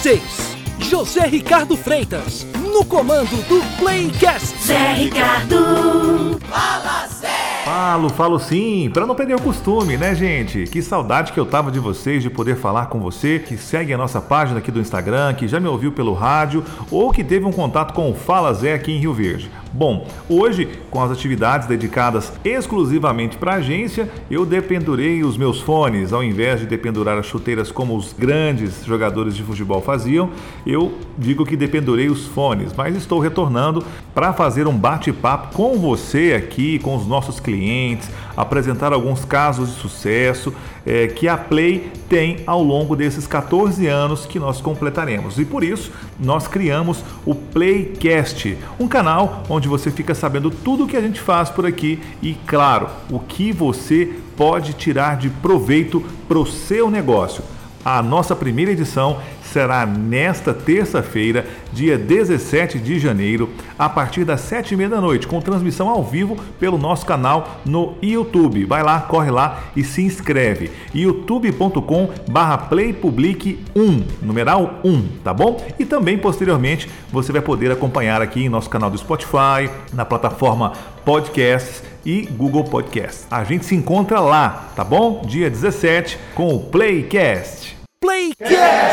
vocês, José Ricardo Freitas, no comando do Playcast. Zé Ricardo. Fala, Zé! Falo, falo sim, para não perder o costume, né, gente? Que saudade que eu tava de vocês, de poder falar com você, que segue a nossa página aqui do Instagram, que já me ouviu pelo rádio ou que teve um contato com o Fala Zé aqui em Rio Verde. Bom, hoje, com as atividades dedicadas exclusivamente para a agência, eu dependurei os meus fones. Ao invés de dependurar as chuteiras como os grandes jogadores de futebol faziam, eu digo que dependurei os fones, mas estou retornando para fazer um bate-papo com você aqui, com os nossos clientes, apresentar alguns casos de sucesso é, que a Play tem ao longo desses 14 anos que nós completaremos. E por isso, nós criamos o Playcast, um canal onde você fica sabendo tudo o que a gente faz por aqui e, claro, o que você pode tirar de proveito para o seu negócio. A nossa primeira edição será nesta terça-feira, dia 17 de janeiro, a partir das sete e meia da noite, com transmissão ao vivo pelo nosso canal no YouTube. Vai lá, corre lá e se inscreve. youtube.com barra playpublic1, numeral 1, tá bom? E também, posteriormente, você vai poder acompanhar aqui em nosso canal do Spotify, na plataforma Podcasts e Google Podcasts. A gente se encontra lá, tá bom? Dia 17 com o Playcast. Playcast!